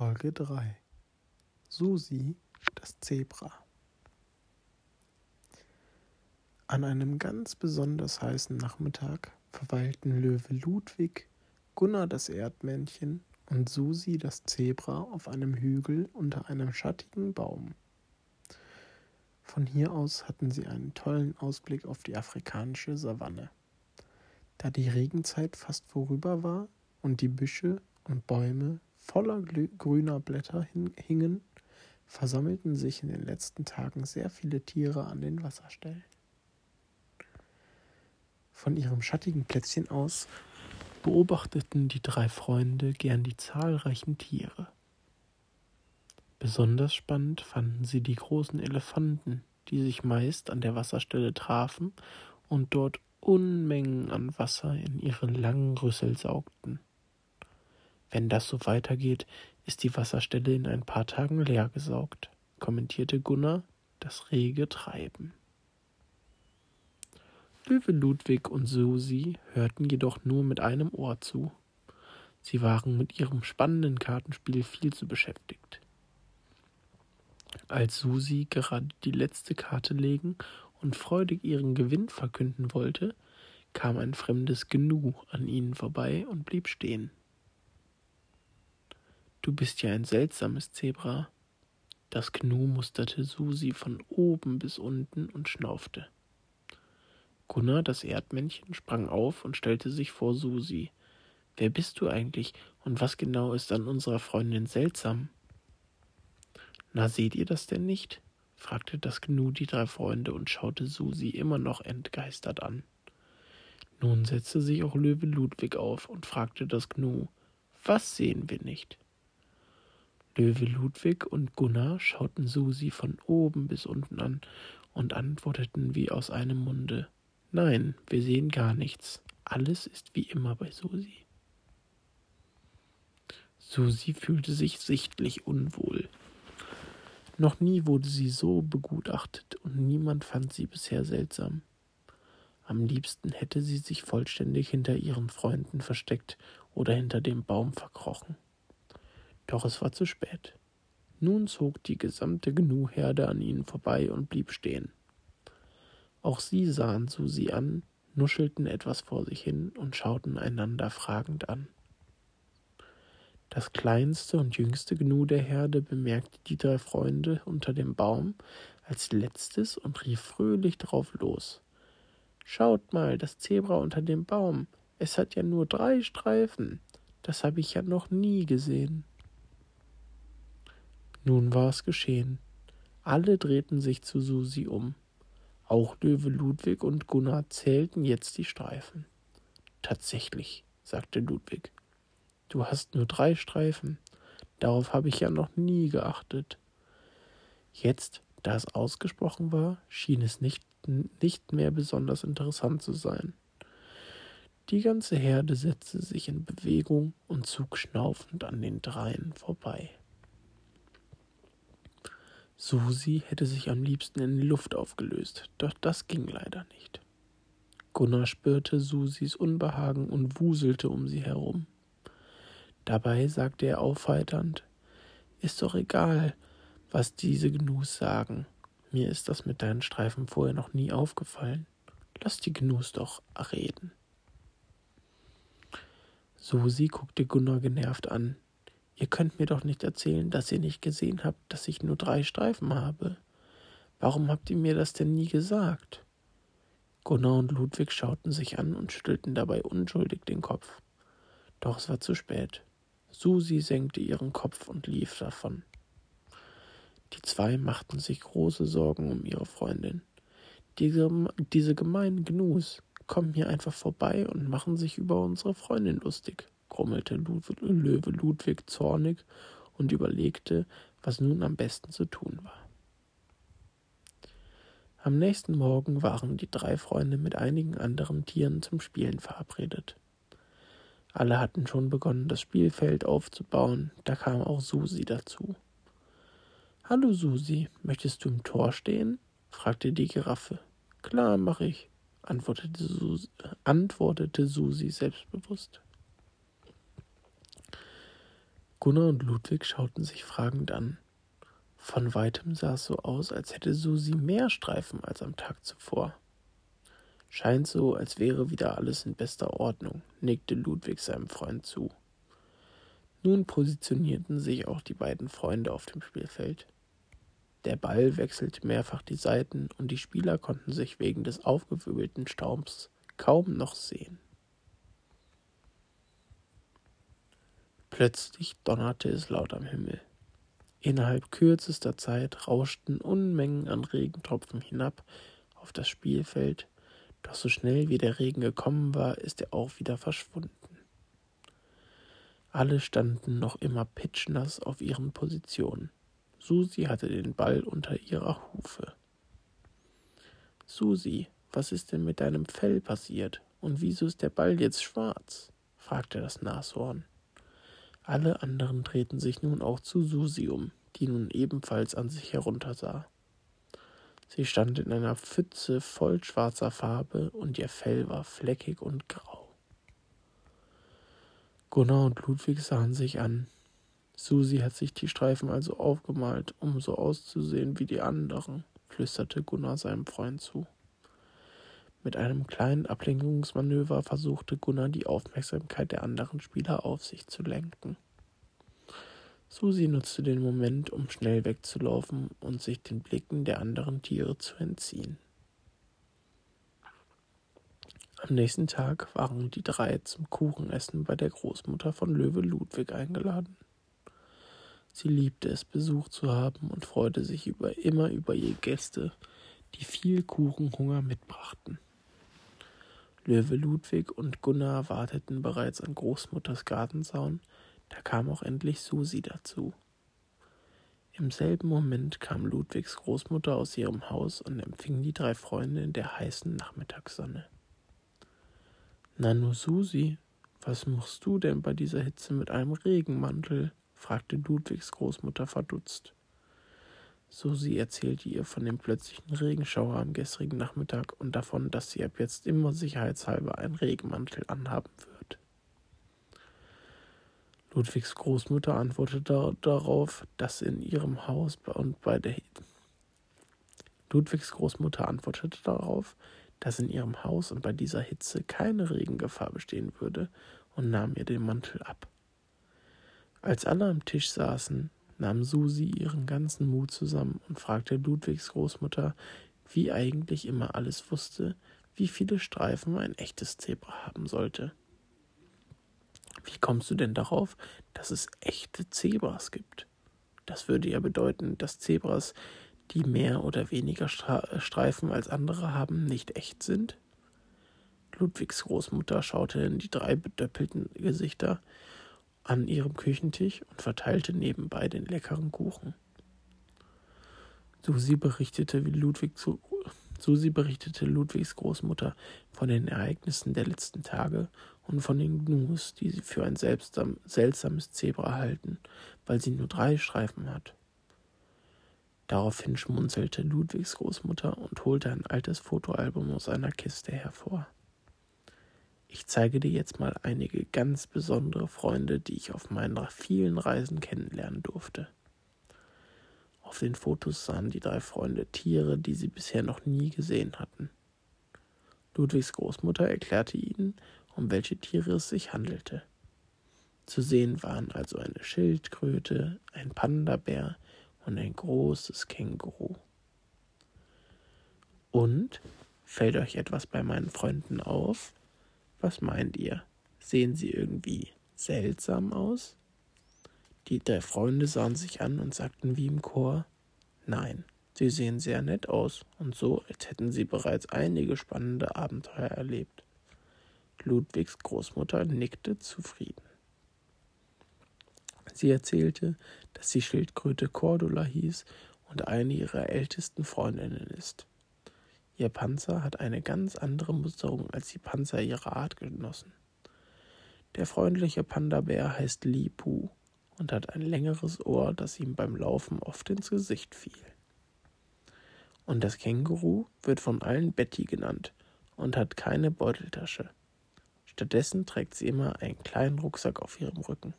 Folge 3 Susi, das Zebra An einem ganz besonders heißen Nachmittag verweilten Löwe Ludwig, Gunnar das Erdmännchen und Susi das Zebra auf einem Hügel unter einem schattigen Baum. Von hier aus hatten sie einen tollen Ausblick auf die afrikanische Savanne. Da die Regenzeit fast vorüber war und die Büsche und Bäume voller grüner Blätter hingen, versammelten sich in den letzten Tagen sehr viele Tiere an den Wasserstellen. Von ihrem schattigen Plätzchen aus beobachteten die drei Freunde gern die zahlreichen Tiere. Besonders spannend fanden sie die großen Elefanten, die sich meist an der Wasserstelle trafen und dort Unmengen an Wasser in ihre langen Rüssel saugten. Wenn das so weitergeht, ist die Wasserstelle in ein paar Tagen leer gesaugt, kommentierte Gunnar das rege Treiben. Löwe Ludwig und Susi hörten jedoch nur mit einem Ohr zu. Sie waren mit ihrem spannenden Kartenspiel viel zu beschäftigt. Als Susi gerade die letzte Karte legen und freudig ihren Gewinn verkünden wollte, kam ein fremdes Gnu an ihnen vorbei und blieb stehen. Du bist ja ein seltsames Zebra. Das Gnu musterte Susi von oben bis unten und schnaufte. Gunnar, das Erdmännchen, sprang auf und stellte sich vor Susi. Wer bist du eigentlich und was genau ist an unserer Freundin seltsam? Na, seht ihr das denn nicht? fragte das Gnu die drei Freunde und schaute Susi immer noch entgeistert an. Nun setzte sich auch Löwe Ludwig auf und fragte das Gnu, was sehen wir nicht? Löwe Ludwig und Gunnar schauten Susi von oben bis unten an und antworteten wie aus einem Munde Nein, wir sehen gar nichts. Alles ist wie immer bei Susi. Susi fühlte sich sichtlich unwohl. Noch nie wurde sie so begutachtet und niemand fand sie bisher seltsam. Am liebsten hätte sie sich vollständig hinter ihren Freunden versteckt oder hinter dem Baum verkrochen. Doch es war zu spät. Nun zog die gesamte Gnu-Herde an ihnen vorbei und blieb stehen. Auch sie sahen Susi an, nuschelten etwas vor sich hin und schauten einander fragend an. Das kleinste und jüngste Gnu der Herde bemerkte die drei Freunde unter dem Baum als letztes und rief fröhlich drauf los. Schaut mal, das Zebra unter dem Baum. Es hat ja nur drei Streifen. Das habe ich ja noch nie gesehen. Nun war es geschehen. Alle drehten sich zu Susi um. Auch Löwe Ludwig und Gunnar zählten jetzt die Streifen. Tatsächlich, sagte Ludwig. Du hast nur drei Streifen. Darauf habe ich ja noch nie geachtet. Jetzt, da es ausgesprochen war, schien es nicht nicht mehr besonders interessant zu sein. Die ganze Herde setzte sich in Bewegung und zog schnaufend an den dreien vorbei. Susi hätte sich am liebsten in die Luft aufgelöst, doch das ging leider nicht. Gunnar spürte Susis Unbehagen und wuselte um sie herum. Dabei sagte er aufheiternd Ist doch egal, was diese Gnus sagen. Mir ist das mit deinen Streifen vorher noch nie aufgefallen. Lass die Gnus doch reden. Susi guckte Gunnar genervt an. Ihr könnt mir doch nicht erzählen, dass ihr nicht gesehen habt, dass ich nur drei Streifen habe. Warum habt ihr mir das denn nie gesagt? Gunnar und Ludwig schauten sich an und schüttelten dabei unschuldig den Kopf. Doch es war zu spät. Susi senkte ihren Kopf und lief davon. Die zwei machten sich große Sorgen um ihre Freundin. Diese, diese gemeinen Gnus kommen hier einfach vorbei und machen sich über unsere Freundin lustig, grummelte Löwe Ludwig zornig und überlegte, was nun am besten zu tun war. Am nächsten Morgen waren die drei Freunde mit einigen anderen Tieren zum Spielen verabredet. Alle hatten schon begonnen, das Spielfeld aufzubauen, da kam auch Susi dazu. Hallo Susi, möchtest du im Tor stehen? fragte die Giraffe. Klar, mach ich, antwortete Susi, antwortete Susi selbstbewusst. Gunnar und Ludwig schauten sich fragend an. Von weitem sah es so aus, als hätte Susi mehr Streifen als am Tag zuvor. Scheint so, als wäre wieder alles in bester Ordnung, nickte Ludwig seinem Freund zu. Nun positionierten sich auch die beiden Freunde auf dem Spielfeld. Der Ball wechselte mehrfach die Seiten und die Spieler konnten sich wegen des aufgewirbelten Staubs kaum noch sehen. Plötzlich donnerte es laut am Himmel. Innerhalb kürzester Zeit rauschten Unmengen an Regentropfen hinab auf das Spielfeld, doch so schnell wie der Regen gekommen war, ist er auch wieder verschwunden. Alle standen noch immer pitschnass auf ihren Positionen. Susi hatte den Ball unter ihrer Hufe. Susi, was ist denn mit deinem Fell passiert? Und wieso ist der Ball jetzt schwarz? fragte das Nashorn. Alle anderen drehten sich nun auch zu Susi um, die nun ebenfalls an sich heruntersah. Sie stand in einer Pfütze voll schwarzer Farbe und ihr Fell war fleckig und grau. Gunnar und Ludwig sahen sich an. Susi hat sich die Streifen also aufgemalt, um so auszusehen wie die anderen, flüsterte Gunnar seinem Freund zu. Mit einem kleinen Ablenkungsmanöver versuchte Gunnar die Aufmerksamkeit der anderen Spieler auf sich zu lenken. Susi nutzte den Moment, um schnell wegzulaufen und sich den Blicken der anderen Tiere zu entziehen. Am nächsten Tag waren die drei zum Kuchenessen bei der Großmutter von Löwe Ludwig eingeladen. Sie liebte es, Besuch zu haben und freute sich über, immer über ihre Gäste, die viel Kuchenhunger mitbrachten. Löwe Ludwig und Gunnar warteten bereits an Großmutters Gartenzaun, da kam auch endlich Susi dazu. Im selben Moment kam Ludwigs Großmutter aus ihrem Haus und empfing die drei Freunde in der heißen Nachmittagssonne. Nanu Susi, was machst du denn bei dieser Hitze mit einem Regenmantel? fragte Ludwigs Großmutter verdutzt. Susi erzählte ihr von dem plötzlichen Regenschauer am gestrigen Nachmittag und davon, dass sie ab jetzt immer sicherheitshalber einen Regenmantel anhaben wird. Ludwigs Großmutter antwortete darauf, dass in ihrem Haus und bei der Ludwigs Großmutter antwortete darauf, dass in ihrem Haus und bei dieser Hitze keine Regengefahr bestehen würde und nahm ihr den Mantel ab. Als alle am Tisch saßen, nahm Susi ihren ganzen Mut zusammen und fragte Ludwigs Großmutter, wie eigentlich immer alles wusste, wie viele Streifen ein echtes Zebra haben sollte. Wie kommst du denn darauf, dass es echte Zebras gibt? Das würde ja bedeuten, dass Zebras, die mehr oder weniger Streifen als andere haben, nicht echt sind? Ludwigs Großmutter schaute in die drei bedöppelten Gesichter an ihrem Küchentisch und verteilte nebenbei den leckeren Kuchen. Susi berichtete, Ludwig zu, Susi berichtete Ludwigs Großmutter von den Ereignissen der letzten Tage und von den Gnus, die sie für ein seltsam, seltsames Zebra halten, weil sie nur drei Streifen hat. Daraufhin schmunzelte Ludwigs Großmutter und holte ein altes Fotoalbum aus einer Kiste hervor. Ich zeige dir jetzt mal einige ganz besondere Freunde, die ich auf meinen vielen Reisen kennenlernen durfte. Auf den Fotos sahen die drei Freunde Tiere, die sie bisher noch nie gesehen hatten. Ludwigs Großmutter erklärte ihnen, um welche Tiere es sich handelte. Zu sehen waren also eine Schildkröte, ein Pandabär und ein großes Känguru. Und fällt euch etwas bei meinen Freunden auf? Was meint ihr? Sehen sie irgendwie seltsam aus? Die drei Freunde sahen sich an und sagten wie im Chor Nein, sie sehen sehr nett aus und so, als hätten sie bereits einige spannende Abenteuer erlebt. Ludwigs Großmutter nickte zufrieden. Sie erzählte, dass die Schildkröte Cordula hieß und eine ihrer ältesten Freundinnen ist. Ihr Panzer hat eine ganz andere Musterung als die Panzer ihrer Artgenossen. Der freundliche Panda-Bär heißt Li Pu und hat ein längeres Ohr, das ihm beim Laufen oft ins Gesicht fiel. Und das Känguru wird von allen Betty genannt und hat keine Beuteltasche. Stattdessen trägt sie immer einen kleinen Rucksack auf ihrem Rücken.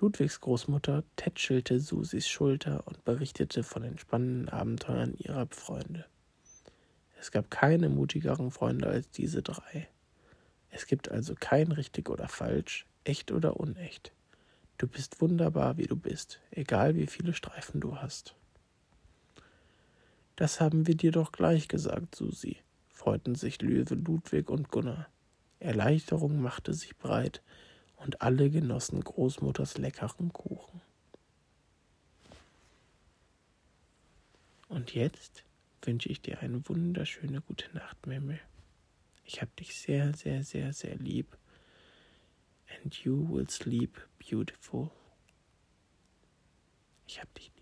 Ludwigs Großmutter tätschelte Susis Schulter und berichtete von den spannenden Abenteuern ihrer Freunde. Es gab keine mutigeren Freunde als diese drei. Es gibt also kein richtig oder falsch, echt oder unecht. Du bist wunderbar, wie du bist, egal wie viele Streifen du hast. Das haben wir dir doch gleich gesagt, Susi, freuten sich Löwe Ludwig und Gunnar. Erleichterung machte sich breit, und alle genossen Großmutters leckeren Kuchen. Und jetzt wünsche ich dir eine wunderschöne gute Nacht, Memme. Ich hab dich sehr, sehr, sehr, sehr lieb. And you will sleep beautiful. Ich hab dich